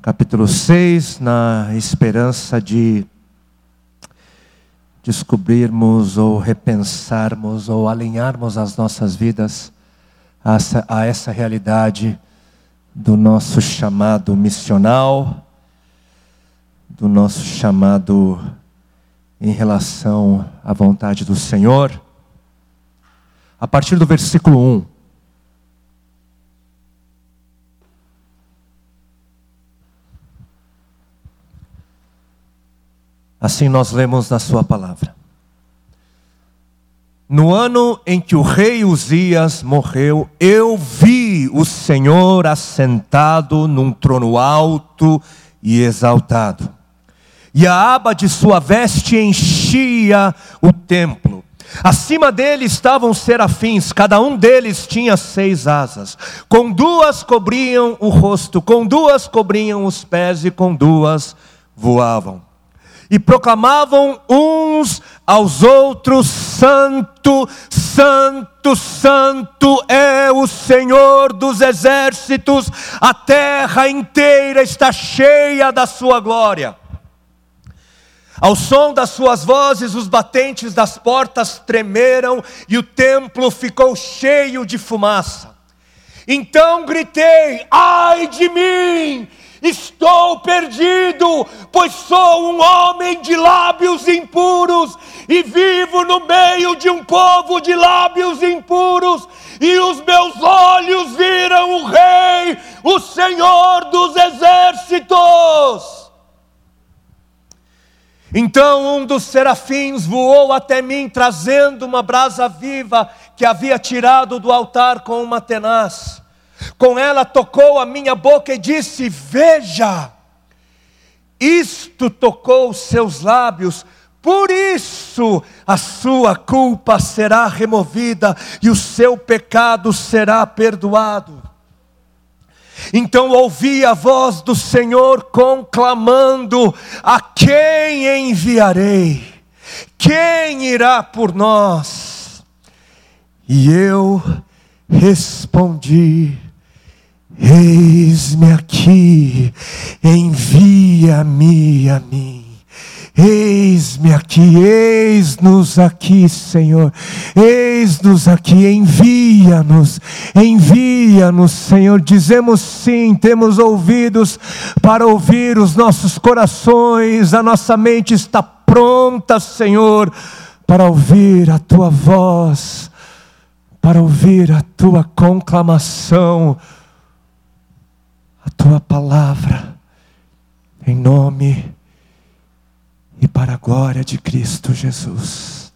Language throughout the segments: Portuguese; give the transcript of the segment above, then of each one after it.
Capítulo 6, na esperança de descobrirmos ou repensarmos ou alinharmos as nossas vidas a essa, a essa realidade do nosso chamado missional, do nosso chamado em relação à vontade do Senhor. A partir do versículo 1. Assim nós lemos na Sua palavra. No ano em que o rei Uzias morreu, eu vi o Senhor assentado num trono alto e exaltado. E a aba de sua veste enchia o templo. Acima dele estavam serafins, cada um deles tinha seis asas. Com duas cobriam o rosto, com duas cobriam os pés e com duas voavam e proclamavam uns aos outros: Santo, Santo, Santo é o Senhor dos exércitos, a terra inteira está cheia da sua glória. Ao som das suas vozes, os batentes das portas tremeram e o templo ficou cheio de fumaça. Então gritei: Ai de mim! Estou perdido, pois sou um homem de lábios impuros e vivo no meio de um povo de lábios impuros, e os meus olhos viram o Rei, o Senhor dos exércitos. Então um dos serafins voou até mim, trazendo uma brasa viva que havia tirado do altar com uma tenaz. Com ela tocou a minha boca e disse: Veja, isto tocou os seus lábios, por isso a sua culpa será removida e o seu pecado será perdoado. Então ouvi a voz do Senhor conclamando: A quem enviarei? Quem irá por nós? E eu respondi: Eis-me aqui, envia-me a mim. Eis-me aqui, eis-nos aqui, Senhor. Eis-nos aqui, envia-nos, envia-nos, Senhor. Dizemos sim, temos ouvidos para ouvir os nossos corações, a nossa mente está pronta, Senhor, para ouvir a tua voz, para ouvir a tua conclamação tua palavra, em nome e para a glória de Cristo Jesus.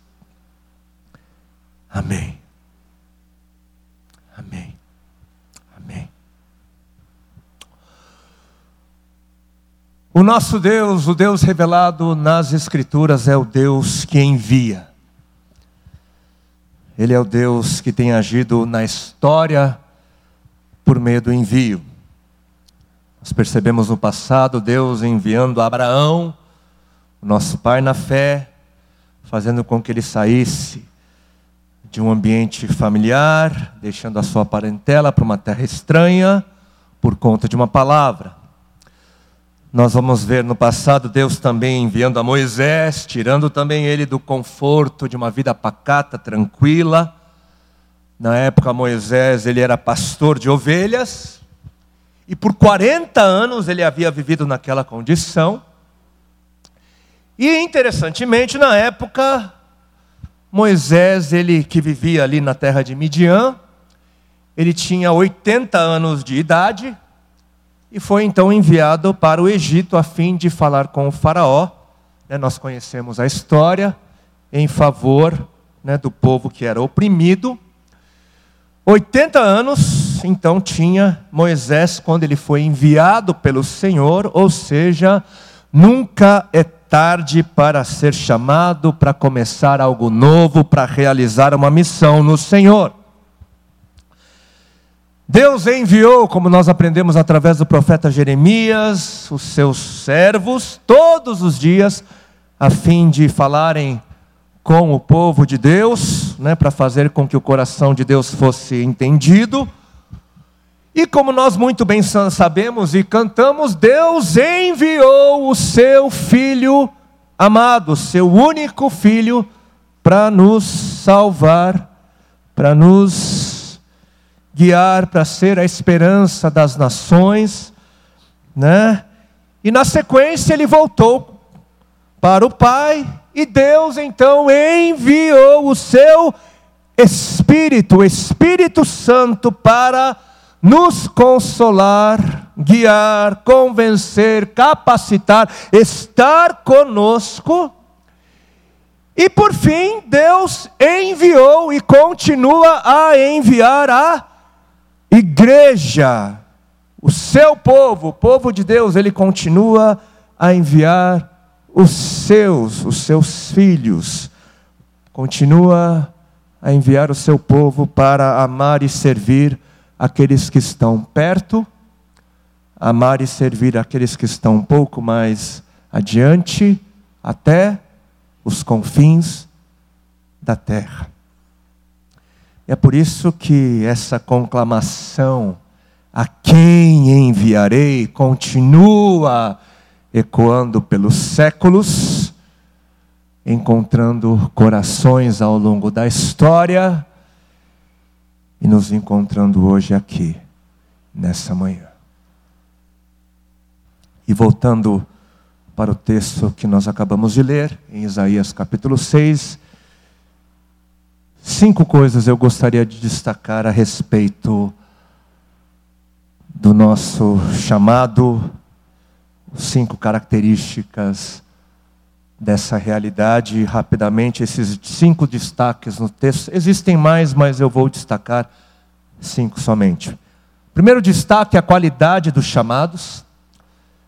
Amém. Amém. Amém. O nosso Deus, o Deus revelado nas Escrituras, é o Deus que envia. Ele é o Deus que tem agido na história por meio do envio. Nós percebemos no passado Deus enviando Abraão, nosso pai na fé, fazendo com que ele saísse de um ambiente familiar, deixando a sua parentela para uma terra estranha, por conta de uma palavra. Nós vamos ver no passado Deus também enviando a Moisés, tirando também ele do conforto de uma vida pacata, tranquila. Na época Moisés, ele era pastor de ovelhas, e por 40 anos ele havia vivido naquela condição. E interessantemente, na época, Moisés, ele que vivia ali na terra de Midian, ele tinha 80 anos de idade e foi então enviado para o Egito a fim de falar com o faraó. Né, nós conhecemos a história em favor né, do povo que era oprimido. 80 anos então tinha Moisés quando ele foi enviado pelo Senhor, ou seja, nunca é tarde para ser chamado, para começar algo novo, para realizar uma missão no Senhor. Deus enviou, como nós aprendemos através do profeta Jeremias, os seus servos, todos os dias, a fim de falarem com o povo de Deus, né, para fazer com que o coração de Deus fosse entendido E como nós muito bem sabemos e cantamos, Deus enviou o seu Filho amado, seu único Filho, para nos salvar, para nos guiar, para ser a esperança das nações, né? E na sequência ele voltou para o Pai, e Deus então enviou o seu Espírito, o Espírito Santo, para nos consolar, guiar, convencer, capacitar, estar conosco. E por fim, Deus enviou e continua a enviar a igreja, o seu povo, o povo de Deus, ele continua a enviar os seus, os seus filhos, continua a enviar o seu povo para amar e servir aqueles que estão perto, amar e servir aqueles que estão um pouco mais adiante, até os confins da terra. É por isso que essa conclamação, a quem enviarei, continua ecoando pelos séculos, encontrando corações ao longo da história e nos encontrando hoje aqui, nessa manhã. E voltando para o texto que nós acabamos de ler, em Isaías capítulo 6, cinco coisas eu gostaria de destacar a respeito do nosso chamado, cinco características dessa realidade rapidamente esses cinco destaques no texto. Existem mais, mas eu vou destacar cinco somente. Primeiro destaque a qualidade dos chamados.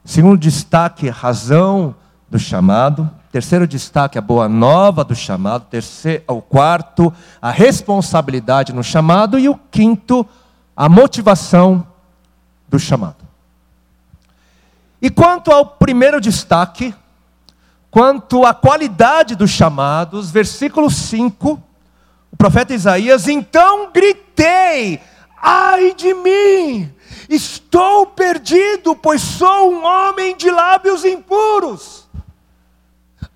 Segundo destaque razão do chamado. Terceiro destaque a boa nova do chamado. Terceiro, o quarto a responsabilidade no chamado e o quinto a motivação do chamado. E quanto ao primeiro destaque, quanto à qualidade dos chamados, versículo 5, o profeta Isaías, então gritei, ai de mim, estou perdido, pois sou um homem de lábios impuros.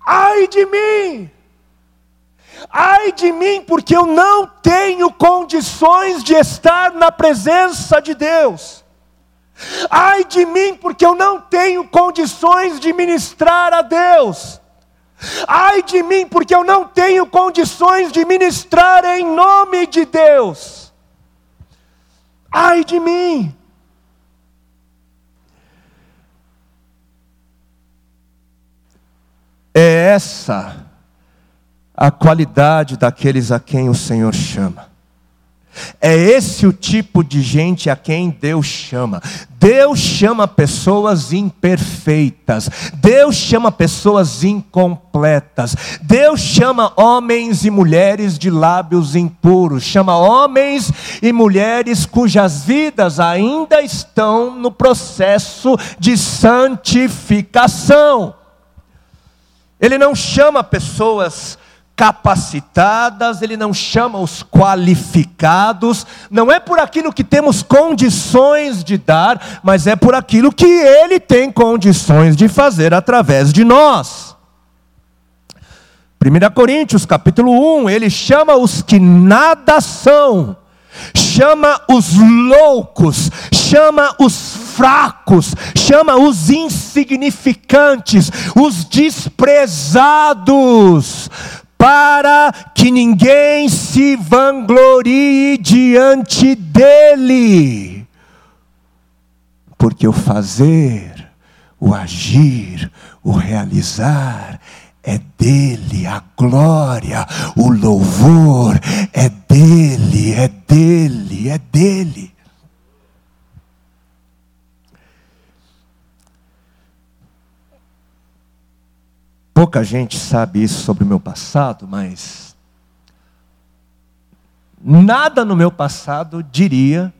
Ai de mim, ai de mim, porque eu não tenho condições de estar na presença de Deus. Ai de mim, porque eu não tenho condições de ministrar a Deus. Ai de mim, porque eu não tenho condições de ministrar em nome de Deus. Ai de mim. É essa a qualidade daqueles a quem o Senhor chama. É esse o tipo de gente a quem Deus chama. Deus chama pessoas imperfeitas. Deus chama pessoas incompletas. Deus chama homens e mulheres de lábios impuros. Chama homens e mulheres cujas vidas ainda estão no processo de santificação. Ele não chama pessoas capacitadas, ele não chama os qualificados, não é por aquilo que temos condições de dar, mas é por aquilo que ele tem condições de fazer através de nós. 1 Coríntios capítulo 1, ele chama os que nada são, chama os loucos, chama os fracos, chama os insignificantes, os desprezados, para que ninguém se vanglorie diante dele. Porque o fazer, o agir, o realizar é dele, a glória, o louvor é dele, é dele, é dele. Pouca gente sabe isso sobre o meu passado, mas nada no meu passado diria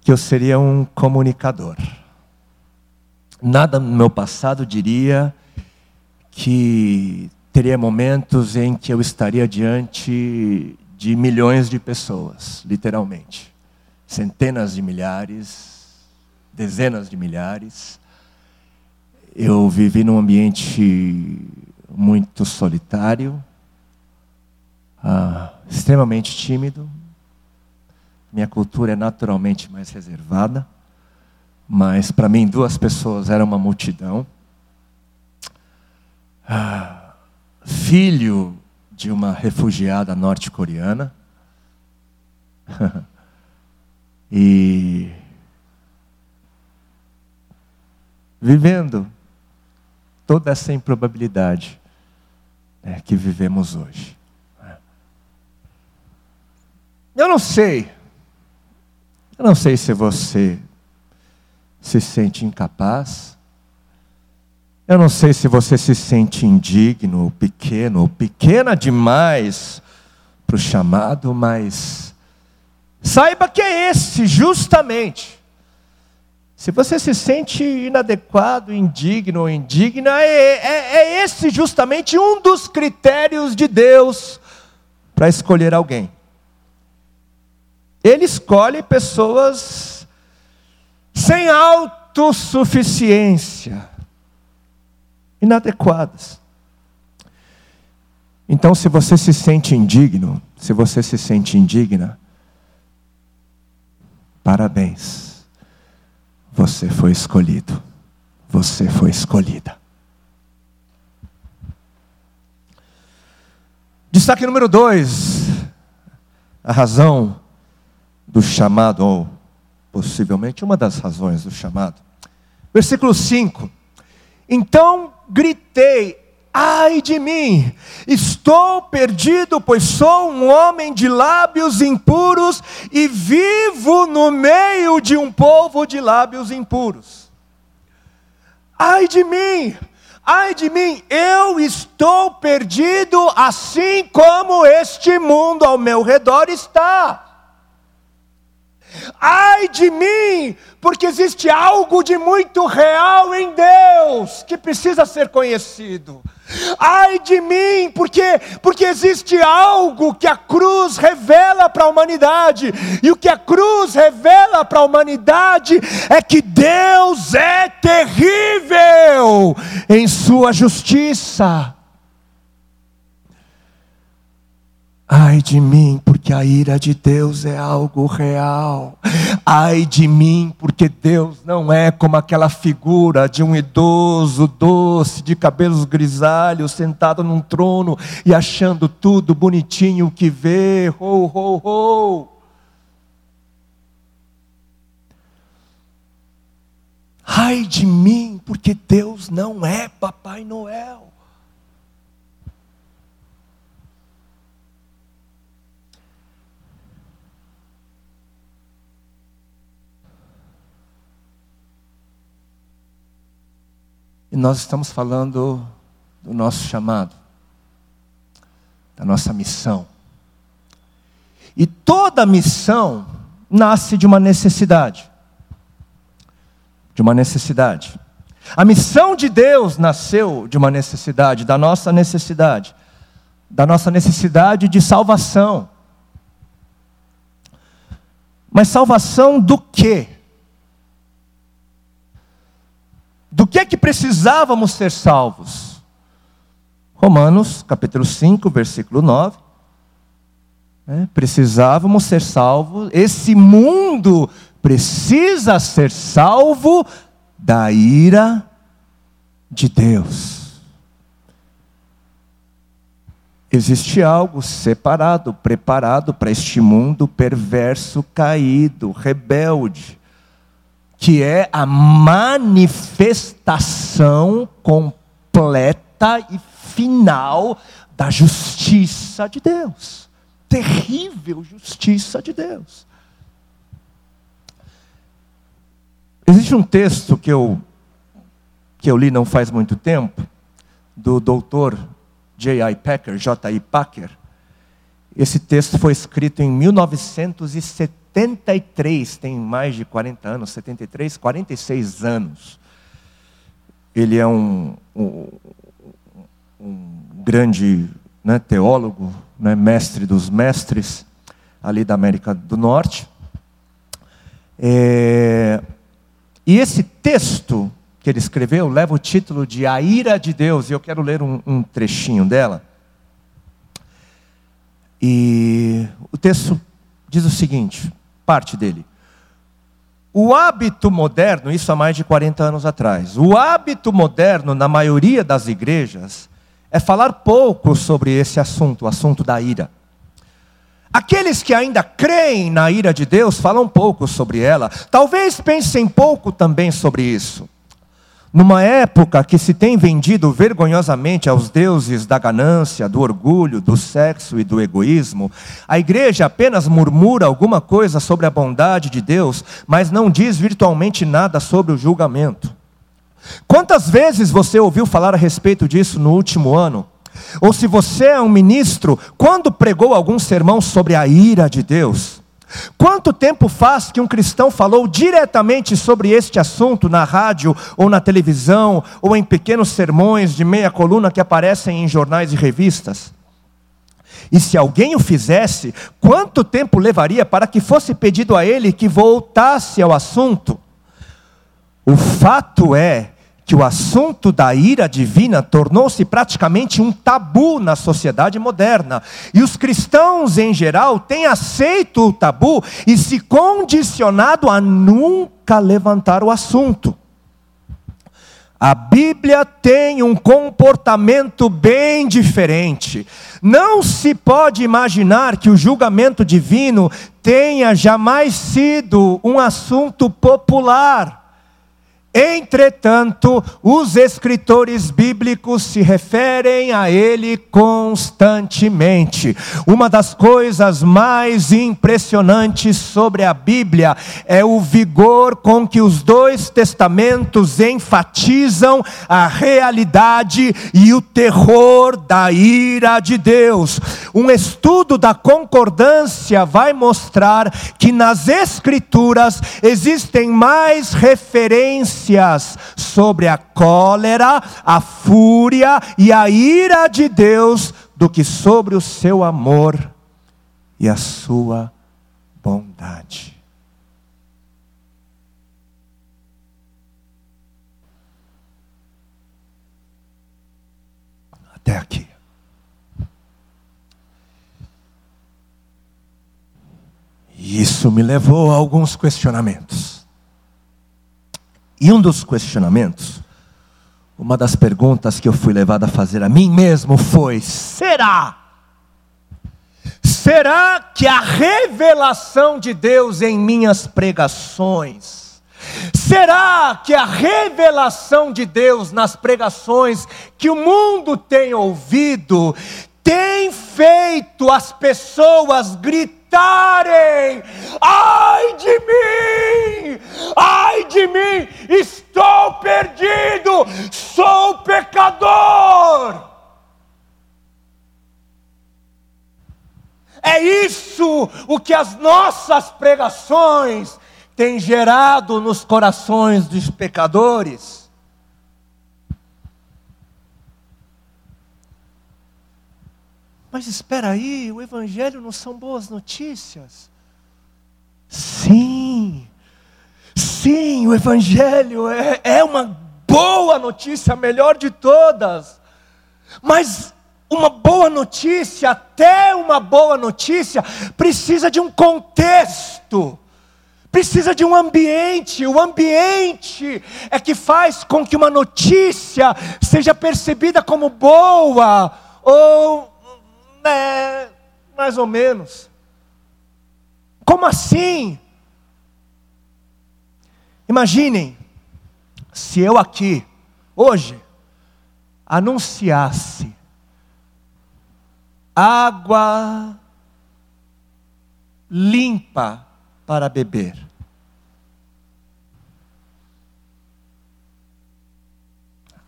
que eu seria um comunicador. Nada no meu passado diria que teria momentos em que eu estaria diante de milhões de pessoas, literalmente. centenas de milhares, dezenas de milhares. Eu vivi num ambiente muito solitário, ah, extremamente tímido. Minha cultura é naturalmente mais reservada, mas para mim duas pessoas era uma multidão. Ah, filho de uma refugiada norte-coreana. e vivendo toda essa improbabilidade né, que vivemos hoje. Eu não sei, eu não sei se você se sente incapaz, eu não sei se você se sente indigno, ou pequeno, ou pequena demais para o chamado, mas saiba que é esse, justamente. Se você se sente inadequado, indigno ou indigna, é, é, é esse justamente um dos critérios de Deus para escolher alguém. Ele escolhe pessoas sem autossuficiência inadequadas. Então, se você se sente indigno, se você se sente indigna, parabéns. Você foi escolhido. Você foi escolhida. Destaque número dois: a razão do chamado, ou possivelmente uma das razões do chamado. Versículo 5: Então gritei: Ai de mim, estou perdido, pois sou um homem de lábios impuros e vivo no meio de um povo de lábios impuros. Ai de mim, ai de mim, eu estou perdido, assim como este mundo ao meu redor está. Ai de mim, porque existe algo de muito real em Deus que precisa ser conhecido. Ai de mim, porque porque existe algo que a cruz revela para a humanidade. E o que a cruz revela para a humanidade é que Deus é terrível em sua justiça. Ai de mim, porque a ira de Deus é algo real. Ai de mim, porque Deus não é como aquela figura de um idoso doce, de cabelos grisalhos, sentado num trono e achando tudo bonitinho que vê. Ho, ho, ho. Ai de mim, porque Deus não é Papai Noel. E nós estamos falando do nosso chamado, da nossa missão. E toda missão nasce de uma necessidade. De uma necessidade. A missão de Deus nasceu de uma necessidade, da nossa necessidade, da nossa necessidade de salvação. Mas salvação do quê? Do que é que precisávamos ser salvos? Romanos, capítulo 5, versículo 9. É, precisávamos ser salvos, esse mundo precisa ser salvo da ira de Deus. Existe algo separado, preparado para este mundo perverso, caído, rebelde que é a manifestação completa e final da justiça de Deus. Terrível justiça de Deus. Existe um texto que eu que eu li não faz muito tempo do doutor J.I. Packer, J.I. Packer. Esse texto foi escrito em 1970 73, tem mais de 40 anos, 73, 46 anos. Ele é um, um, um grande né, teólogo, né, mestre dos mestres, ali da América do Norte. É... E esse texto que ele escreveu leva o título de A Ira de Deus, e eu quero ler um, um trechinho dela. E o texto diz o seguinte, parte dele. O hábito moderno, isso há mais de 40 anos atrás, o hábito moderno na maioria das igrejas é falar pouco sobre esse assunto, o assunto da ira. Aqueles que ainda creem na ira de Deus falam pouco sobre ela, talvez pensem pouco também sobre isso. Numa época que se tem vendido vergonhosamente aos deuses da ganância, do orgulho, do sexo e do egoísmo, a igreja apenas murmura alguma coisa sobre a bondade de Deus, mas não diz virtualmente nada sobre o julgamento. Quantas vezes você ouviu falar a respeito disso no último ano? Ou se você é um ministro, quando pregou algum sermão sobre a ira de Deus? Quanto tempo faz que um cristão falou diretamente sobre este assunto na rádio ou na televisão ou em pequenos sermões de meia coluna que aparecem em jornais e revistas? E se alguém o fizesse, quanto tempo levaria para que fosse pedido a ele que voltasse ao assunto? O fato é que o assunto da ira divina tornou-se praticamente um tabu na sociedade moderna. E os cristãos, em geral, têm aceito o tabu e se condicionado a nunca levantar o assunto. A Bíblia tem um comportamento bem diferente. Não se pode imaginar que o julgamento divino tenha jamais sido um assunto popular. Entretanto, os escritores bíblicos se referem a ele constantemente. Uma das coisas mais impressionantes sobre a Bíblia é o vigor com que os dois testamentos enfatizam a realidade e o terror da ira de Deus. Um estudo da concordância vai mostrar que nas Escrituras existem mais referências sobre a cólera, a fúria e a ira de Deus do que sobre o seu amor e a sua bondade. Até aqui. E isso me levou a alguns questionamentos. E um dos questionamentos, uma das perguntas que eu fui levado a fazer a mim mesmo foi: será? Será que a revelação de Deus em minhas pregações, será que a revelação de Deus nas pregações que o mundo tem ouvido, tem feito as pessoas gritar? Gritarem: ai de mim, ai de mim, estou perdido, sou pecador. É isso o que as nossas pregações têm gerado nos corações dos pecadores. Mas espera aí, o Evangelho não são boas notícias? Sim, sim, o Evangelho é, é uma boa notícia, a melhor de todas. Mas uma boa notícia, até uma boa notícia, precisa de um contexto, precisa de um ambiente. O ambiente é que faz com que uma notícia seja percebida como boa ou é, mais ou menos. Como assim? Imaginem, se eu aqui, hoje, anunciasse água limpa para beber.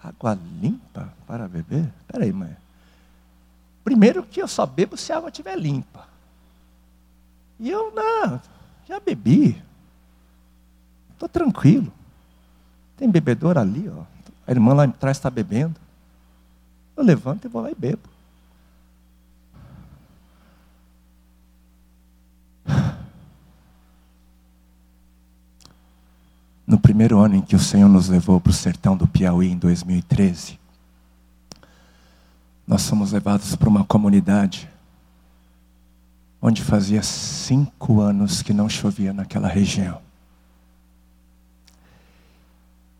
Água limpa para beber? Espera aí, mãe. Primeiro que eu só bebo se a água estiver limpa. E eu, não, já bebi. Estou tranquilo. Tem bebedor ali, ó. A irmã lá atrás está bebendo. Eu levanto e vou lá e bebo. primeiro ano em que o Senhor nos levou para o sertão do Piauí, em 2013, nós fomos levados para uma comunidade onde fazia cinco anos que não chovia naquela região.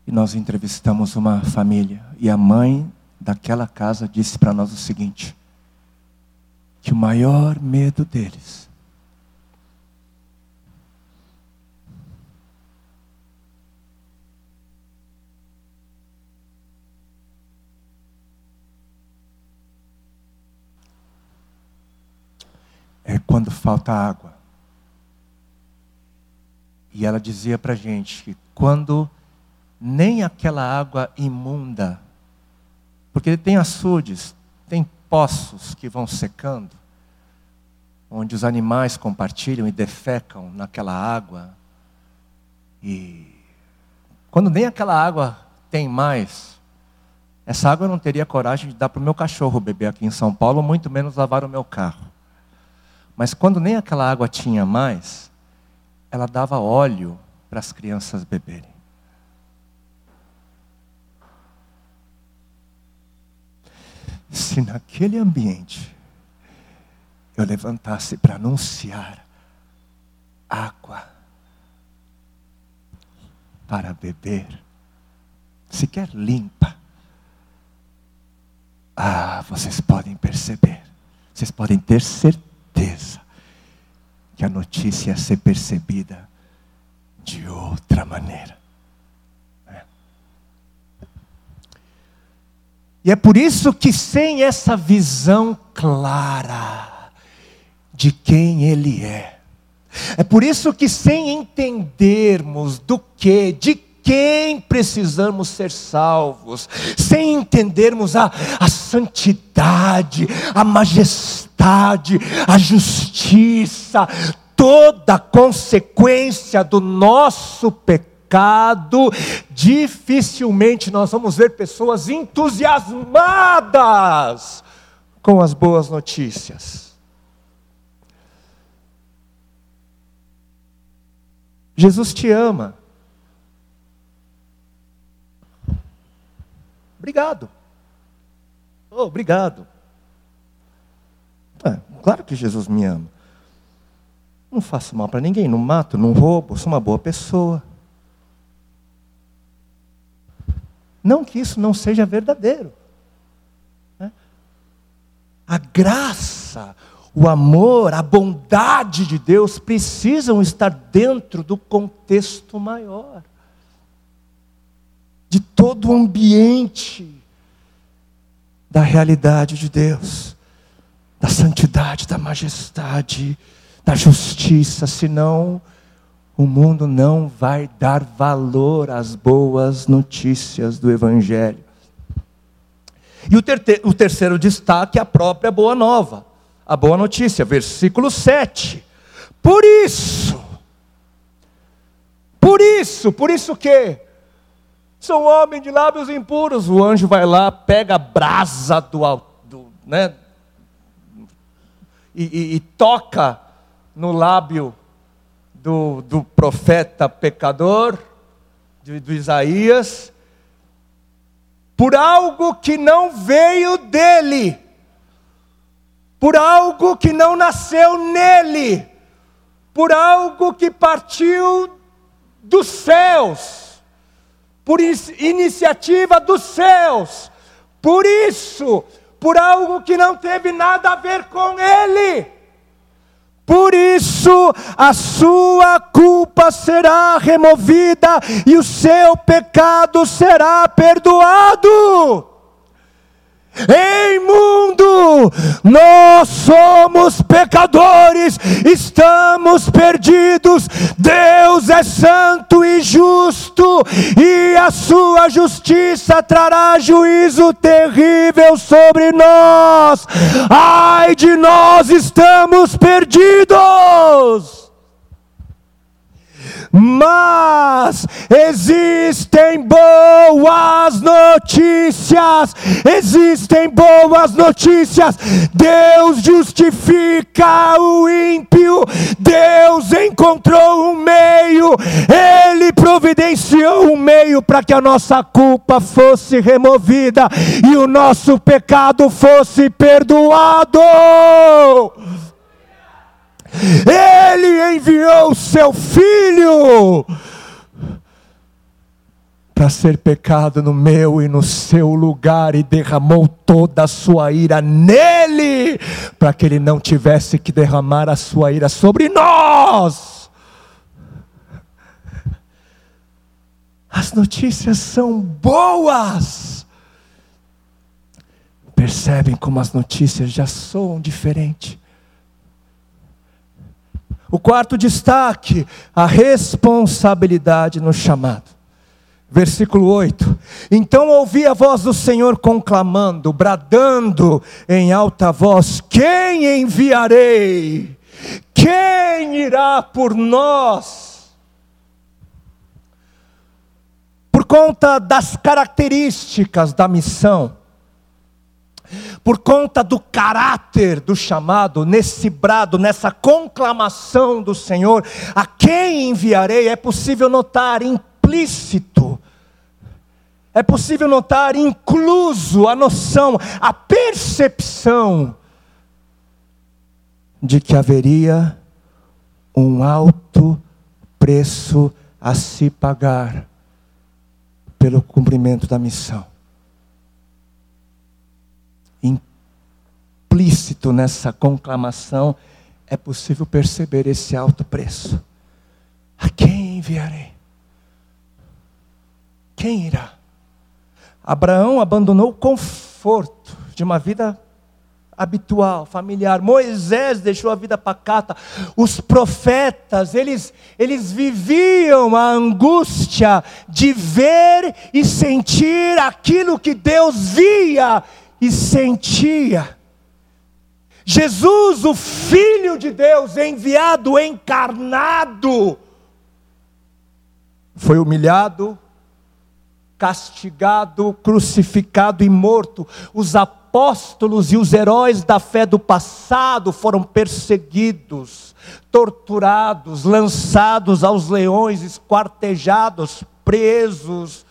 E nós entrevistamos uma família, e a mãe daquela casa disse para nós o seguinte: que o maior medo deles é quando falta água. E ela dizia para a gente que quando nem aquela água imunda, porque tem açudes, tem poços que vão secando, onde os animais compartilham e defecam naquela água. E quando nem aquela água tem mais, essa água eu não teria coragem de dar para o meu cachorro beber aqui em São Paulo, muito menos lavar o meu carro. Mas quando nem aquela água tinha mais, ela dava óleo para as crianças beberem. Se naquele ambiente eu levantasse para anunciar água para beber, sequer limpa, ah, vocês podem perceber, vocês podem ter certeza certeza que a notícia ia ser percebida de outra maneira. É. E é por isso que, sem essa visão clara de quem Ele é, é por isso que, sem entendermos do que, de quem precisamos ser salvos, sem entendermos a, a santidade, a majestade, a justiça, toda a consequência do nosso pecado, dificilmente nós vamos ver pessoas entusiasmadas com as boas notícias. Jesus te ama. Obrigado. Oh, obrigado. É, claro que Jesus me ama. Não faço mal para ninguém, não mato, não roubo, sou uma boa pessoa. Não que isso não seja verdadeiro. Né? A graça, o amor, a bondade de Deus precisam estar dentro do contexto maior de todo o ambiente da realidade de Deus, da santidade, da majestade, da justiça, senão o mundo não vai dar valor às boas notícias do Evangelho. E o, ter o terceiro destaque é a própria boa nova, a boa notícia, versículo 7. Por isso, por isso, por isso que Sou homem de lábios impuros. O anjo vai lá, pega a brasa do, do né, e, e, e toca no lábio do, do profeta pecador, de, do Isaías, por algo que não veio dele, por algo que não nasceu nele, por algo que partiu dos céus por iniciativa dos céus. Por isso, por algo que não teve nada a ver com ele. Por isso a sua culpa será removida e o seu pecado será perdoado. Ei mundo, nós somos pecadores, estamos perdidos. Deus é santo e justo, e a sua justiça trará juízo terrível sobre nós. Ai de nós, estamos perdidos. Mas existem boas notícias, existem boas notícias. Deus justifica o ímpio, Deus encontrou um meio, Ele providenciou um meio para que a nossa culpa fosse removida e o nosso pecado fosse perdoado. Ele enviou o seu filho para ser pecado no meu e no seu lugar e derramou toda a sua ira nele, para que ele não tivesse que derramar a sua ira sobre nós. As notícias são boas. Percebem como as notícias já soam diferente. O quarto destaque, a responsabilidade no chamado. Versículo 8: Então ouvi a voz do Senhor conclamando, bradando em alta voz: Quem enviarei? Quem irá por nós? Por conta das características da missão, por conta do caráter do chamado, nesse brado, nessa conclamação do Senhor, a quem enviarei, é possível notar implícito, é possível notar incluso a noção, a percepção de que haveria um alto preço a se pagar pelo cumprimento da missão. Implícito nessa conclamação, é possível perceber esse alto preço. A quem enviarei? Quem irá? Abraão abandonou o conforto de uma vida habitual, familiar. Moisés deixou a vida pacata. Os profetas, eles, eles viviam a angústia de ver e sentir aquilo que Deus via e sentia. Jesus, o Filho de Deus, enviado, encarnado, foi humilhado, castigado, crucificado e morto. Os apóstolos e os heróis da fé do passado foram perseguidos, torturados, lançados aos leões, esquartejados, presos,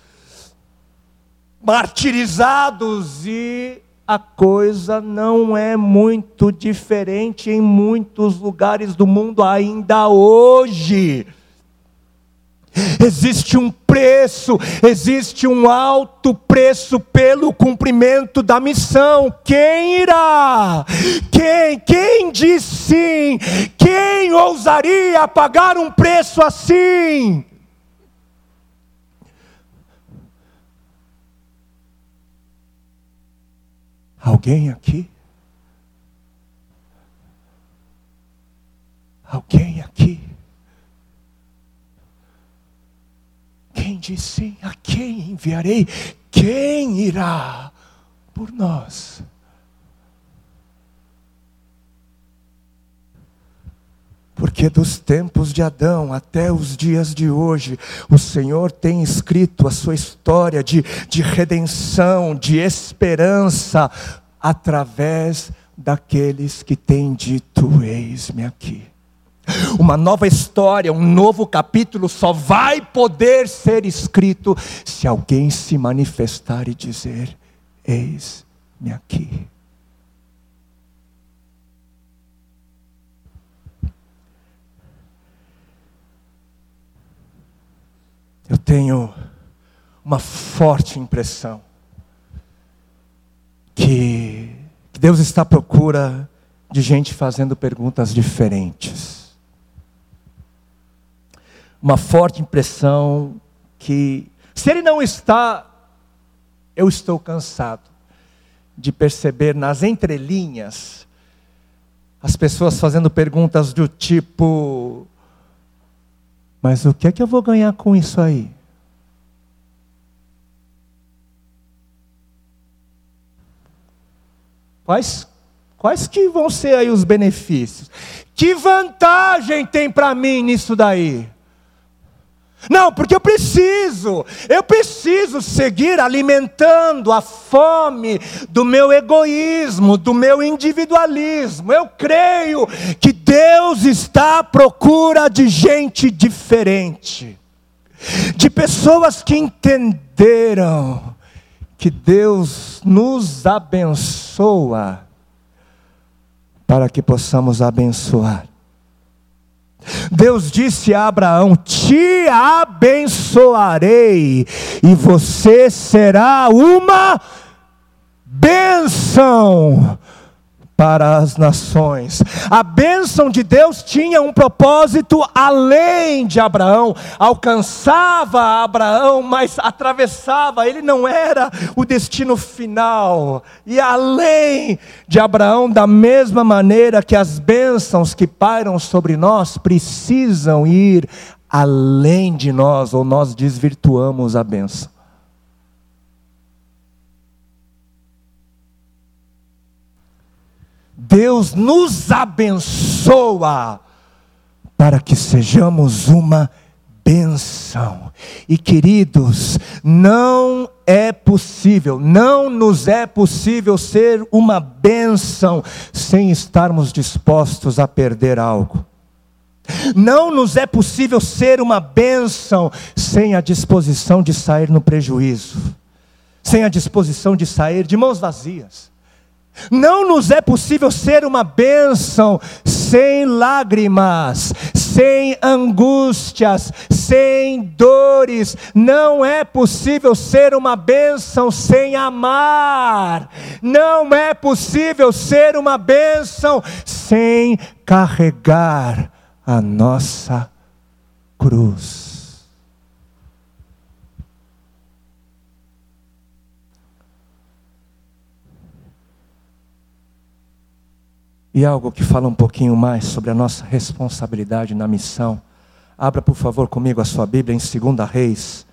martirizados e a coisa não é muito diferente em muitos lugares do mundo ainda hoje. Existe um preço, existe um alto preço pelo cumprimento da missão. Quem irá? Quem? Quem diz sim? Quem ousaria pagar um preço assim? Alguém aqui? Alguém aqui? Quem diz sim? A quem enviarei? Quem irá por nós? Porque dos tempos de Adão até os dias de hoje, o Senhor tem escrito a sua história de, de redenção, de esperança, através daqueles que têm dito: Eis-me aqui. Uma nova história, um novo capítulo só vai poder ser escrito se alguém se manifestar e dizer: Eis-me aqui. Eu tenho uma forte impressão que, que Deus está à procura de gente fazendo perguntas diferentes. Uma forte impressão que, se Ele não está, eu estou cansado de perceber nas entrelinhas as pessoas fazendo perguntas do tipo: mas o que é que eu vou ganhar com isso aí? Quais, quais que vão ser aí os benefícios? Que vantagem tem para mim nisso daí? Não, porque eu preciso, eu preciso seguir alimentando a fome do meu egoísmo, do meu individualismo. Eu creio que Deus está à procura de gente diferente, de pessoas que entenderam que Deus nos abençoa para que possamos abençoar. Deus disse a Abraão: Te abençoarei, e você será uma bênção para as nações. A bênção de Deus tinha um propósito além de Abraão, alcançava Abraão, mas atravessava, ele não era o destino final. E além de Abraão, da mesma maneira que as bênçãos que pairam sobre nós precisam ir além de nós, ou nós desvirtuamos a bênção. Deus nos abençoa para que sejamos uma benção. E queridos, não é possível, não nos é possível ser uma benção sem estarmos dispostos a perder algo. Não nos é possível ser uma bênção sem a disposição de sair no prejuízo, sem a disposição de sair de mãos vazias. Não nos é possível ser uma bênção sem lágrimas, sem angústias, sem dores. Não é possível ser uma bênção sem amar. Não é possível ser uma bênção sem carregar a nossa cruz. E algo que fala um pouquinho mais sobre a nossa responsabilidade na missão. Abra, por favor, comigo a sua Bíblia em 2 Reis.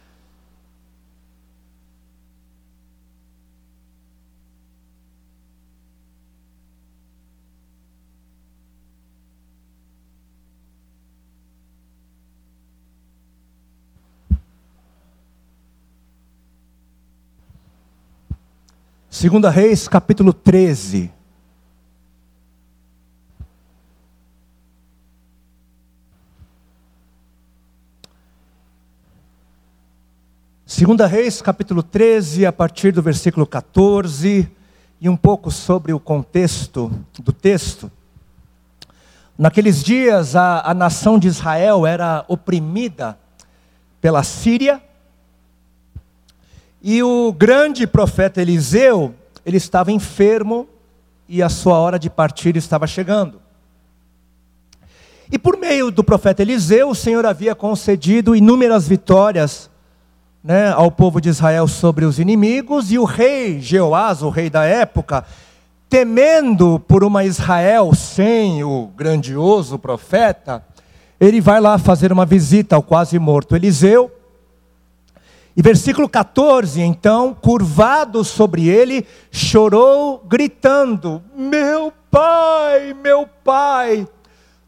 Segunda Reis, capítulo 13. Segunda Reis, capítulo 13, a partir do versículo 14, e um pouco sobre o contexto do texto. Naqueles dias, a, a nação de Israel era oprimida pela Síria, e o grande profeta Eliseu, ele estava enfermo, e a sua hora de partir estava chegando. E por meio do profeta Eliseu, o Senhor havia concedido inúmeras vitórias né, ao povo de Israel sobre os inimigos, e o rei Jeoás, o rei da época, temendo por uma Israel sem o grandioso profeta, ele vai lá fazer uma visita ao quase morto Eliseu. E versículo 14, então, curvado sobre ele, chorou, gritando: Meu pai, meu pai,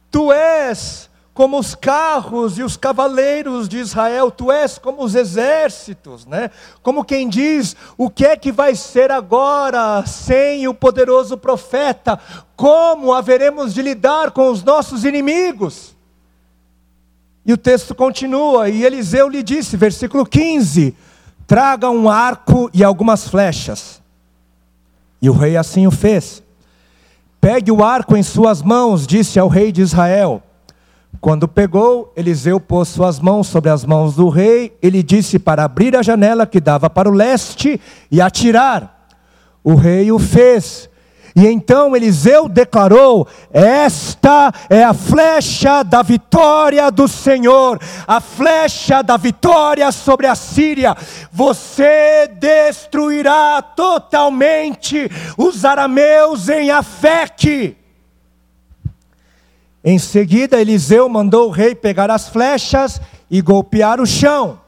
tu és como os carros e os cavaleiros de Israel, tu és como os exércitos, né? Como quem diz, o que é que vai ser agora sem o poderoso profeta? Como haveremos de lidar com os nossos inimigos? E o texto continua, e Eliseu lhe disse, versículo 15: Traga um arco e algumas flechas. E o rei assim o fez. Pegue o arco em suas mãos, disse ao rei de Israel. Quando pegou, Eliseu pôs suas mãos sobre as mãos do rei, ele disse para abrir a janela que dava para o leste e atirar. O rei o fez. E então Eliseu declarou: Esta é a flecha da vitória do Senhor, a flecha da vitória sobre a Síria. Você destruirá totalmente os arameus em Afeque. Em seguida, Eliseu mandou o rei pegar as flechas e golpear o chão.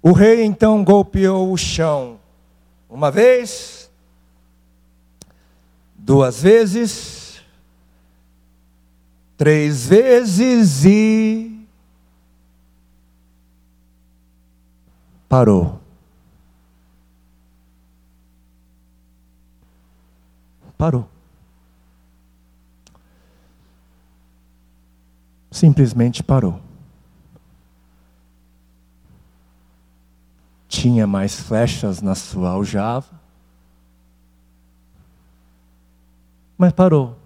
O rei então golpeou o chão uma vez, duas vezes, três vezes e parou. Parou. Simplesmente parou. Tinha mais flechas na sua aljava, mas parou.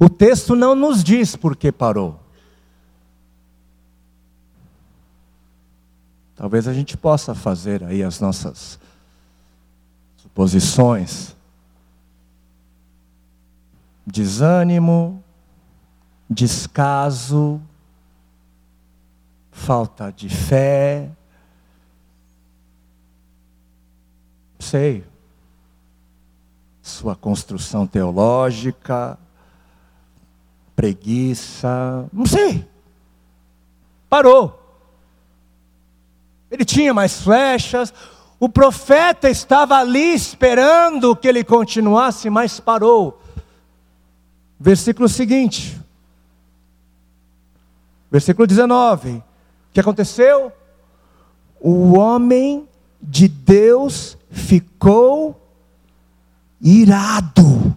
O texto não nos diz por que parou. Talvez a gente possa fazer aí as nossas suposições. Desânimo, descaso, falta de fé. Sei. Sua construção teológica, preguiça, não sei. Parou. Ele tinha mais flechas. O profeta estava ali esperando que ele continuasse, mas parou. Versículo seguinte. Versículo 19. O que aconteceu? O homem de Deus ficou irado.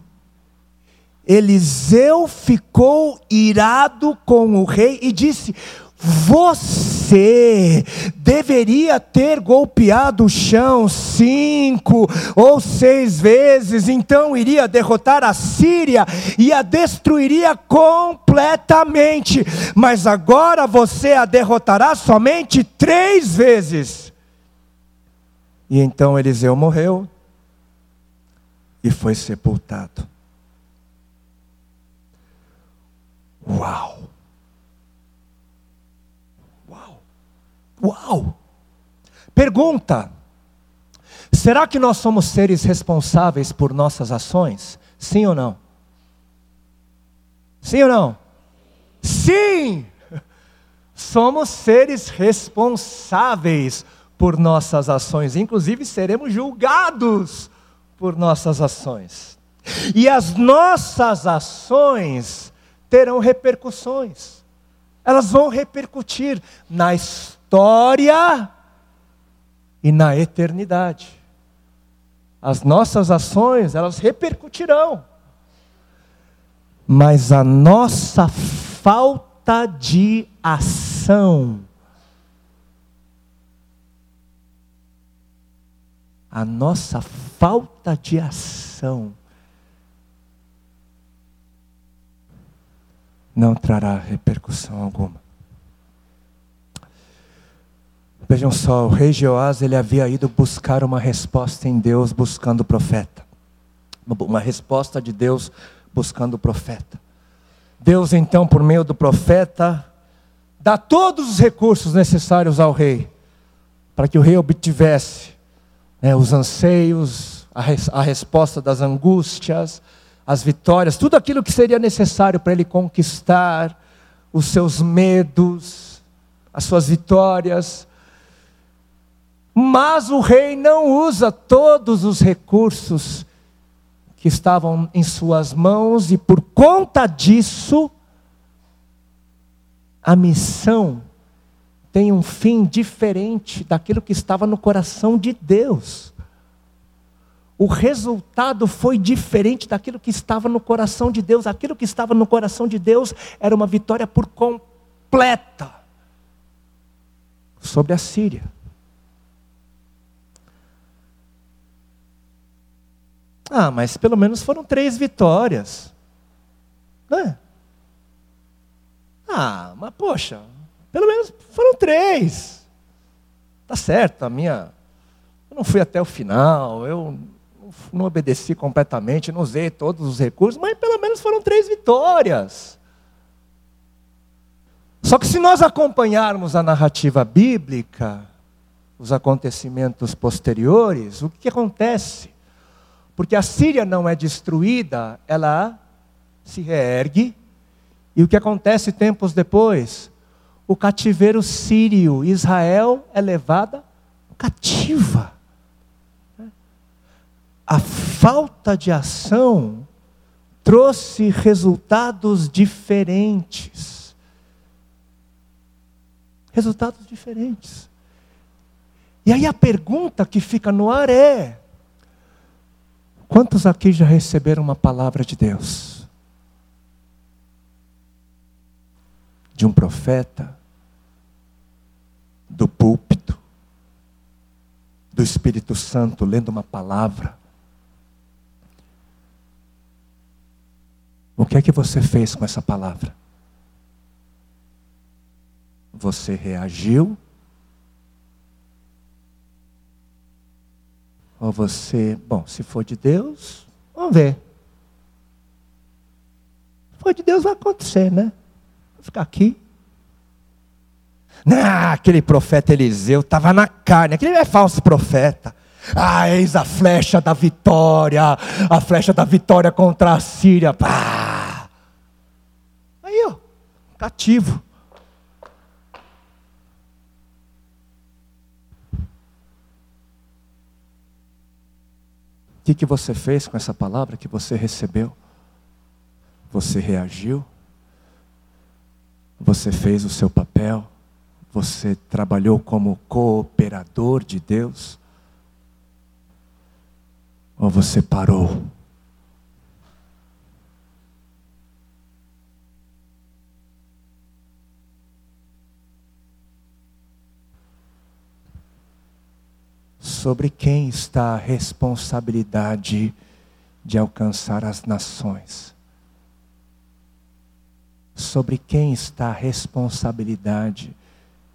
Eliseu ficou irado com o rei e disse: você deveria ter golpeado o chão cinco ou seis vezes, então iria derrotar a Síria e a destruiria completamente. Mas agora você a derrotará somente três vezes. E então Eliseu morreu e foi sepultado. Uau! Uau! Pergunta: será que nós somos seres responsáveis por nossas ações? Sim ou não? Sim ou não? Sim! Somos seres responsáveis por nossas ações, inclusive seremos julgados por nossas ações. E as nossas ações terão repercussões, elas vão repercutir na história história e na eternidade. As nossas ações, elas repercutirão. Mas a nossa falta de ação, a nossa falta de ação, não trará repercussão alguma. Vejam só, o rei Jeoás ele havia ido buscar uma resposta em Deus buscando o profeta. Uma resposta de Deus buscando o profeta. Deus então, por meio do profeta, dá todos os recursos necessários ao rei, para que o rei obtivesse né, os anseios, a, res, a resposta das angústias, as vitórias, tudo aquilo que seria necessário para ele conquistar os seus medos, as suas vitórias, mas o rei não usa todos os recursos que estavam em suas mãos, e por conta disso, a missão tem um fim diferente daquilo que estava no coração de Deus. O resultado foi diferente daquilo que estava no coração de Deus. Aquilo que estava no coração de Deus era uma vitória por completa sobre a Síria. Ah, mas pelo menos foram três vitórias. Né? Ah, mas poxa, pelo menos foram três. Tá certo, a minha. Eu não fui até o final, eu não obedeci completamente, não usei todos os recursos, mas pelo menos foram três vitórias. Só que se nós acompanharmos a narrativa bíblica, os acontecimentos posteriores, o que acontece? Porque a Síria não é destruída, ela se reergue. E o que acontece tempos depois? O cativeiro sírio, Israel é levada cativa. A falta de ação trouxe resultados diferentes. Resultados diferentes. E aí a pergunta que fica no ar é: quantos aqui já receberam uma palavra de Deus? De um profeta? Do púlpito? Do Espírito Santo lendo uma palavra? O que é que você fez com essa palavra? Você reagiu? Ou você, bom, se for de Deus, vamos ver. Se for de Deus, vai acontecer, né? Vou ficar aqui. Não, aquele profeta Eliseu estava na carne, aquele é falso profeta. Ah, eis a flecha da vitória, a flecha da vitória contra a Síria. Pá! Aí, ó, cativo. Que, que você fez com essa palavra que você recebeu? Você reagiu? Você fez o seu papel? Você trabalhou como cooperador de Deus? Ou você parou? Sobre quem está a responsabilidade de alcançar as nações? Sobre quem está a responsabilidade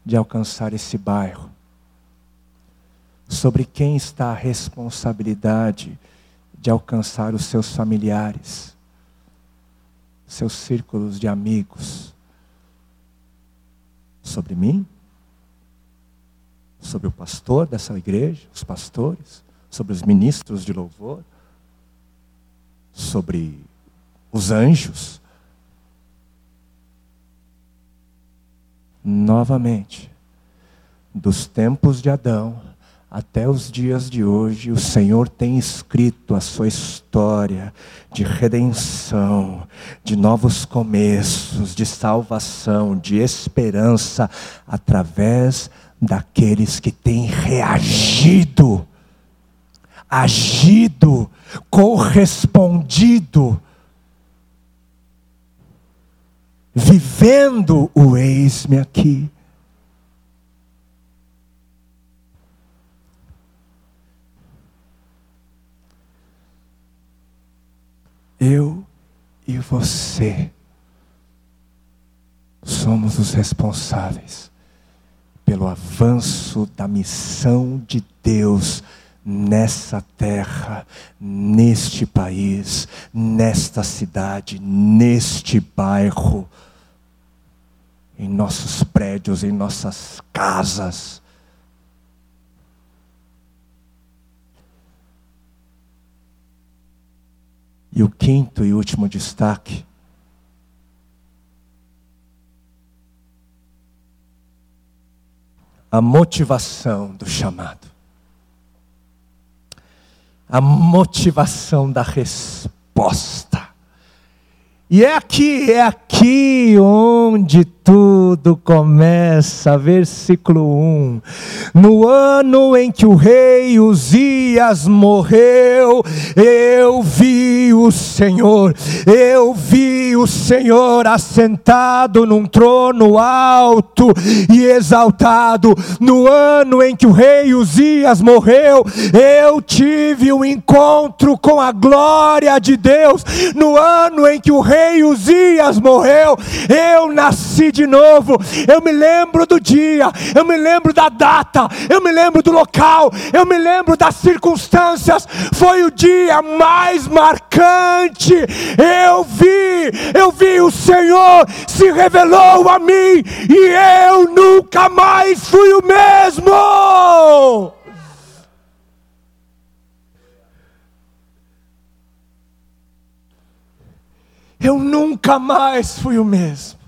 de alcançar esse bairro? Sobre quem está a responsabilidade de alcançar os seus familiares, seus círculos de amigos? Sobre mim? Sobre o pastor dessa igreja, os pastores, sobre os ministros de louvor, sobre os anjos. Novamente, dos tempos de Adão até os dias de hoje, o Senhor tem escrito a sua história de redenção, de novos começos, de salvação, de esperança, através daqueles que têm reagido, agido, correspondido, vivendo o eis-me aqui. Eu e você somos os responsáveis pelo avanço da missão de Deus nessa terra, neste país, nesta cidade, neste bairro, em nossos prédios, em nossas casas. E o quinto e último destaque a motivação do chamado, a motivação da resposta. E é aqui, é aqui onde tudo começa, versículo 1. No ano em que o rei Uzias morreu, eu vi o Senhor, eu vi o Senhor assentado num trono alto e exaltado. No ano em que o rei Uzias morreu, eu tive um encontro com a glória de Deus. No ano em que o rei Uzias morreu, eu nasci de novo. Eu me lembro do dia, eu me lembro da data, eu me lembro do local, eu me lembro das circunstâncias. Foi o dia mais marcante. Eu vi, eu vi o Senhor se revelou a mim e eu nunca mais fui o mesmo. Eu nunca mais fui o mesmo.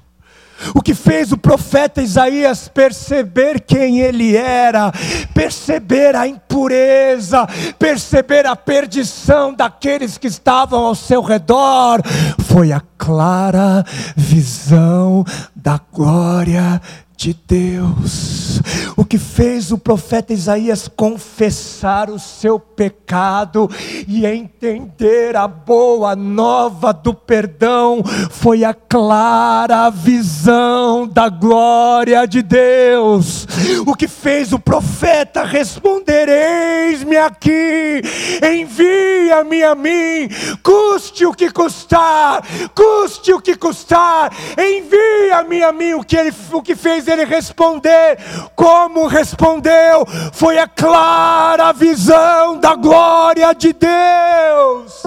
O que fez o profeta Isaías perceber quem ele era, perceber a impureza, perceber a perdição daqueles que estavam ao seu redor, foi a clara visão da glória de Deus. O que fez o profeta Isaías confessar o seu pecado e entender a boa nova do perdão foi a clara visão da glória de Deus. O que fez o profeta responder: Eis-me aqui, envia-me a mim, custe o que custar, custe o que custar, envia-me a mim. O que, ele, o que fez ele responder, como respondeu, foi a clara visão da glória de Deus.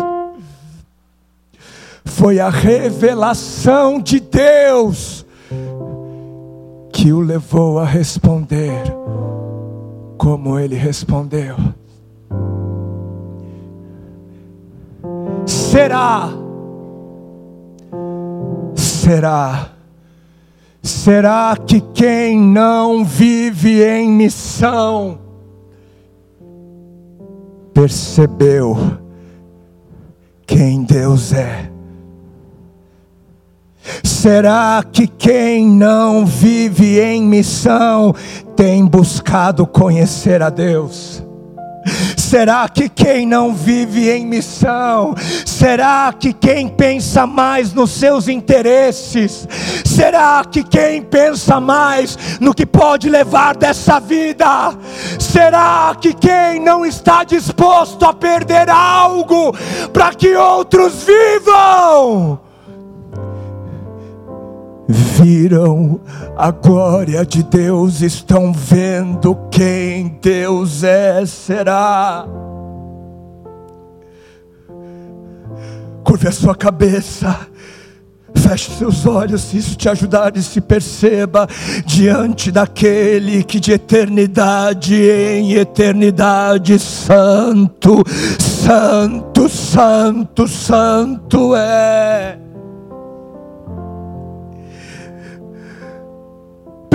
Foi a revelação de Deus que o levou a responder como ele respondeu. Será, será Será que quem não vive em missão percebeu quem Deus é? Será que quem não vive em missão tem buscado conhecer a Deus? Será que quem não vive em missão, será que quem pensa mais nos seus interesses, será que quem pensa mais no que pode levar dessa vida, será que quem não está disposto a perder algo para que outros vivam? Viram a glória de Deus, estão vendo quem Deus é, será. Curve a sua cabeça. Feche seus olhos, se isso te ajudar, e se perceba diante daquele que de eternidade em eternidade, santo, santo, santo, santo é.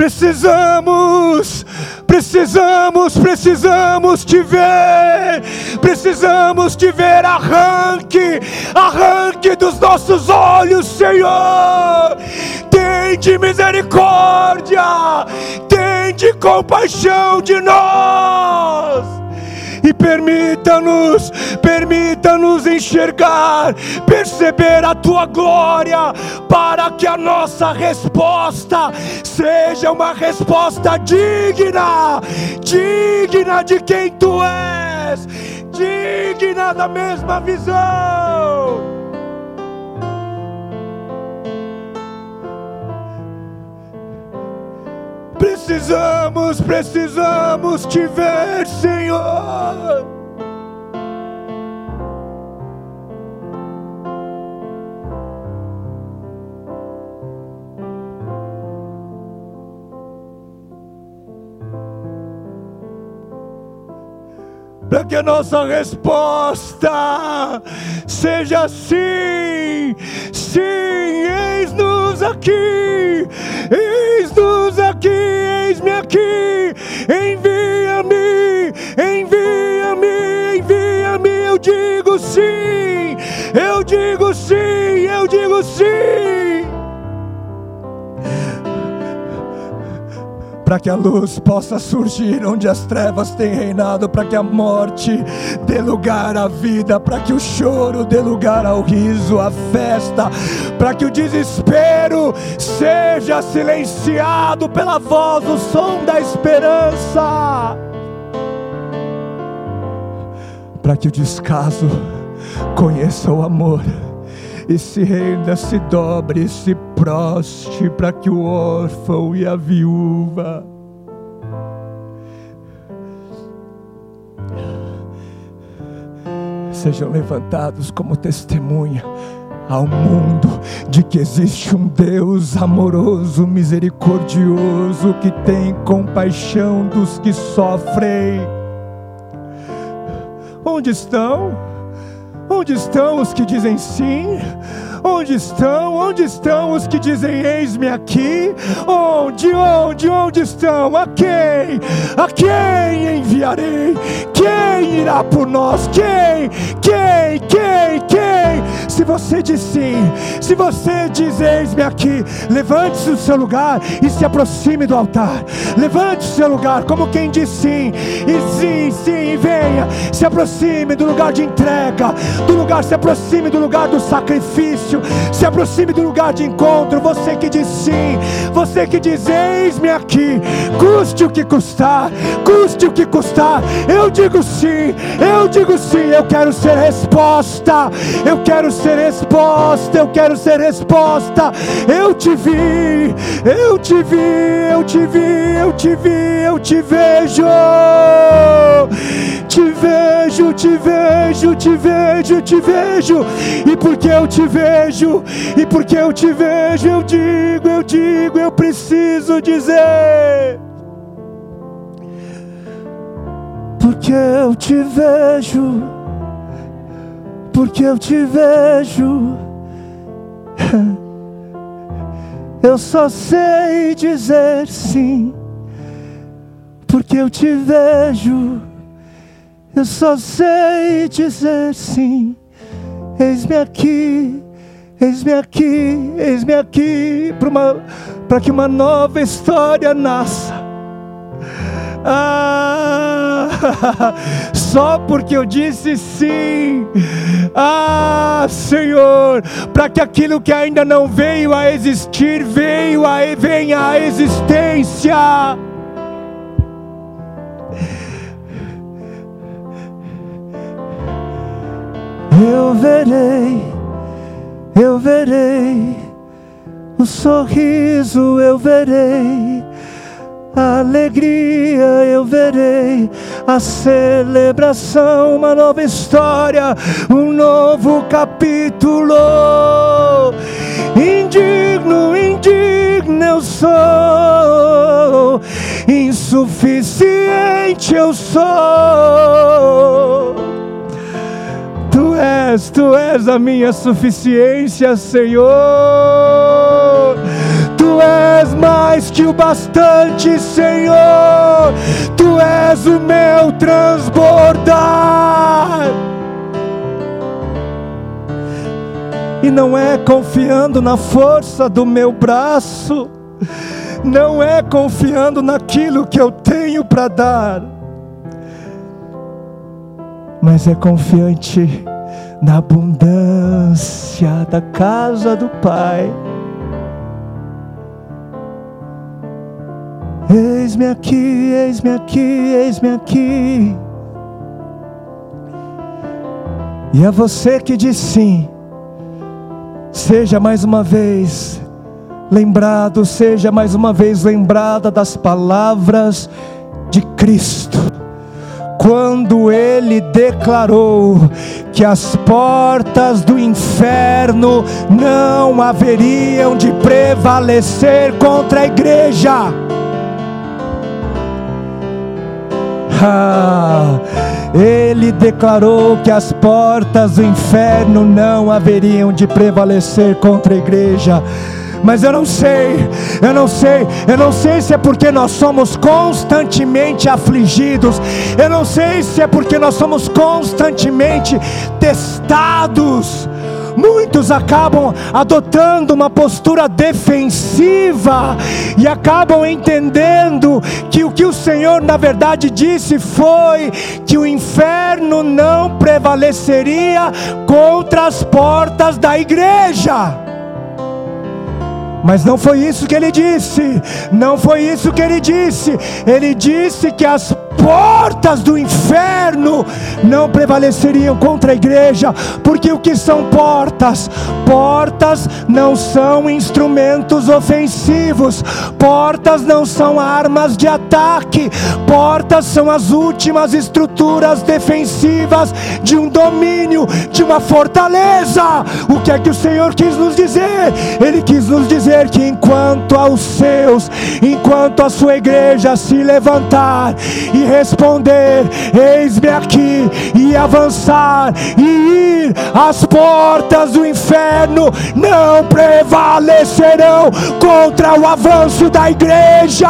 Precisamos, precisamos, precisamos te ver. Precisamos te ver. Arranque, arranque dos nossos olhos, Senhor. Tem de misericórdia, tem de compaixão de nós e permita-nos, permita-nos enxergar, perceber a tua glória, para que a nossa resposta seja uma resposta digna, digna de quem tu és, digna da mesma visão. Precisamos, precisamos te ver, Senhor. Para que a nossa resposta seja sim, sim, eis-nos aqui, eis-nos aqui, eis-me aqui, envia-me, envia-me, envia-me, eu digo sim, eu digo sim, eu digo sim. Para que a luz possa surgir onde as trevas têm reinado, para que a morte dê lugar à vida, para que o choro dê lugar ao riso, à festa, para que o desespero seja silenciado pela voz, o som da esperança, para que o descaso conheça o amor e se renda, se dobre, se proste para que o órfão e a viúva sejam levantados como testemunha ao mundo de que existe um Deus amoroso, misericordioso, que tem compaixão dos que sofrem. Onde estão? Onde estão os que dizem sim? Onde estão? Onde estão os que dizem eis-me aqui? Onde, onde, onde estão? A quem? A quem enviarei? Quem irá por nós? Quem? Quem? Quem? Quem? Se você diz sim, se você diz eis-me aqui, levante-se do seu lugar e se aproxime do altar. Levante o seu lugar, como quem diz sim, e sim, sim, venha, se aproxime do lugar de entrega, do lugar, se aproxime do lugar do sacrifício, se aproxime do lugar de encontro. Você que diz sim, você que diz eis-me aqui, custe o que custar, custe o que custar. Eu digo sim, eu digo sim, eu quero ser resposta, eu quero ser resposta, eu quero ser resposta. Eu te vi, eu te vi, eu te vi, eu te vi, eu te vejo. Te vejo, te vejo, te vejo, te vejo. E porque eu te vejo, e porque eu te vejo, eu digo, eu digo, eu preciso dizer. Porque eu te vejo, porque eu te vejo. Eu só sei dizer sim, porque eu te vejo. Eu só sei dizer sim. Eis-me aqui, eis-me aqui, eis-me aqui para que uma nova história nasça. Ah, só porque eu disse sim. Ah, Senhor, para que aquilo que ainda não veio a existir, veio a, venha à existência. Eu verei, eu verei o sorriso, eu verei alegria eu verei, a celebração, uma nova história, um novo capítulo. Indigno, indigno eu sou, insuficiente eu sou. Tu és, tu és a minha suficiência, Senhor és mais que o bastante, Senhor. Tu és o meu transbordar. E não é confiando na força do meu braço, não é confiando naquilo que eu tenho para dar, mas é confiante na abundância da casa do Pai. Eis-me aqui, eis-me aqui, eis-me aqui. E é você que diz sim. Seja mais uma vez lembrado, seja mais uma vez lembrada das palavras de Cristo. Quando ele declarou que as portas do inferno não haveriam de prevalecer contra a igreja. Ele declarou que as portas do inferno não haveriam de prevalecer contra a igreja. Mas eu não sei, eu não sei, eu não sei se é porque nós somos constantemente afligidos, eu não sei se é porque nós somos constantemente testados Muitos acabam adotando uma postura defensiva e acabam entendendo que o que o Senhor na verdade disse foi que o inferno não prevaleceria contra as portas da igreja. Mas não foi isso que ele disse, não foi isso que ele disse. Ele disse que as portas do inferno não prevaleceriam contra a igreja, porque o que são portas? Portas não são instrumentos ofensivos, portas não são armas de ataque, portas são as últimas estruturas defensivas de um domínio, de uma fortaleza. O que é que o Senhor quis nos dizer? Ele quis nos dizer que enquanto aos seus, enquanto a sua igreja se levantar e responder: Eis-me aqui, e avançar, e ir às portas do inferno não prevalecerão contra o avanço da igreja.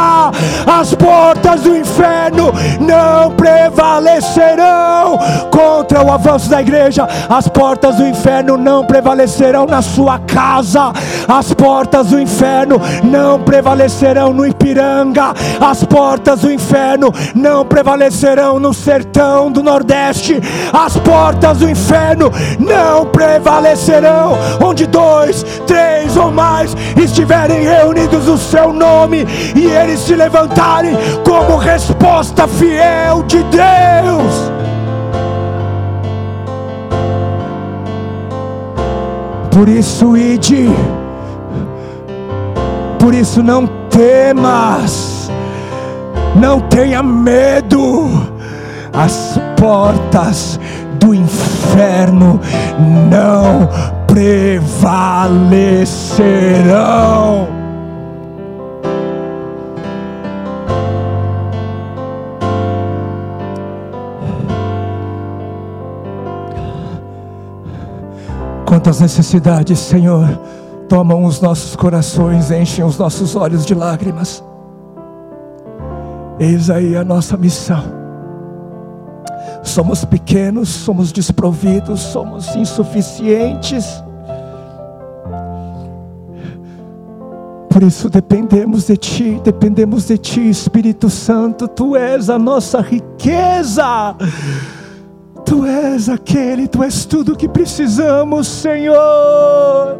As portas do inferno não prevalecerão contra o avanço da igreja. As portas do inferno não prevalecerão na sua casa. As portas do inferno não prevalecerão no Ipiranga. As portas do inferno não prevalecerão no sertão do Nordeste. As portas do inferno não prevalecerão onde dois, três ou mais estiverem reunidos no seu nome e eles se levantarem como resposta fiel de Deus. Por isso, ide. Por isso, não temas. Não tenha medo. As portas do inferno não prevalecerão. Quantas necessidades, Senhor, tomam os nossos corações, enchem os nossos olhos de lágrimas. Eis aí a nossa missão Somos pequenos, somos desprovidos, somos insuficientes. Por isso dependemos de Ti, dependemos de Ti, Espírito Santo, Tu és a nossa riqueza. Tu és aquele, Tu és tudo que precisamos, Senhor.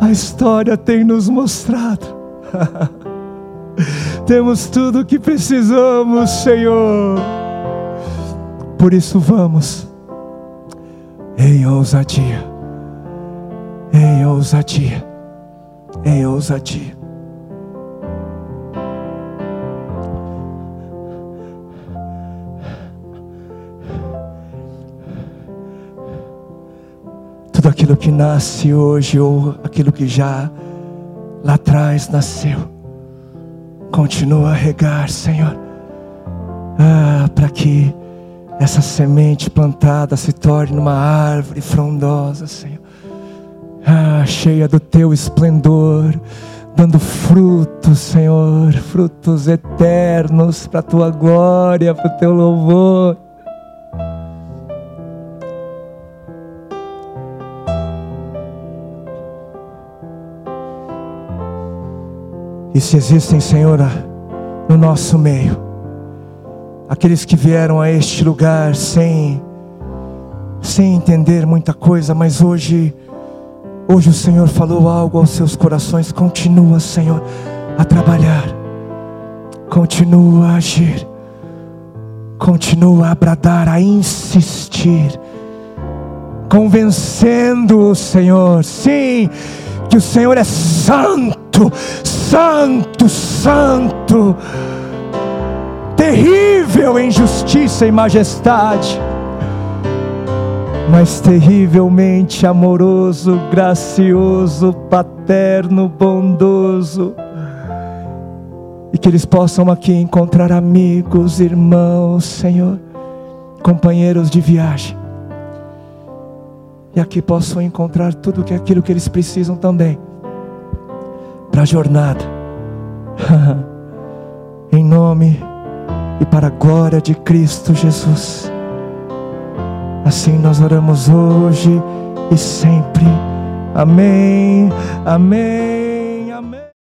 A história tem nos mostrado. Temos tudo o que precisamos, Senhor. Por isso vamos em ousadia, em ousadia, em ousadia. Tudo aquilo que nasce hoje ou aquilo que já lá atrás nasceu, continua a regar, Senhor, ah, para que essa semente plantada se torne uma árvore frondosa, Senhor, ah, cheia do teu esplendor, dando frutos, Senhor, frutos eternos para a tua glória, para o teu louvor. E se existem, Senhor, no nosso meio, aqueles que vieram a este lugar sem sem entender muita coisa, mas hoje hoje o Senhor falou algo aos seus corações, continua, Senhor, a trabalhar. Continua a agir. Continua a bradar, a insistir. Convencendo o Senhor, sim, que o Senhor é santo, santo, santo terrível em justiça e majestade, mas terrivelmente amoroso, gracioso, paterno, bondoso. E que eles possam aqui encontrar amigos, irmãos, Senhor, companheiros de viagem. E aqui possam encontrar tudo que aquilo que eles precisam também para a jornada. em nome e para a glória de Cristo Jesus. Assim nós oramos hoje e sempre. Amém. Amém.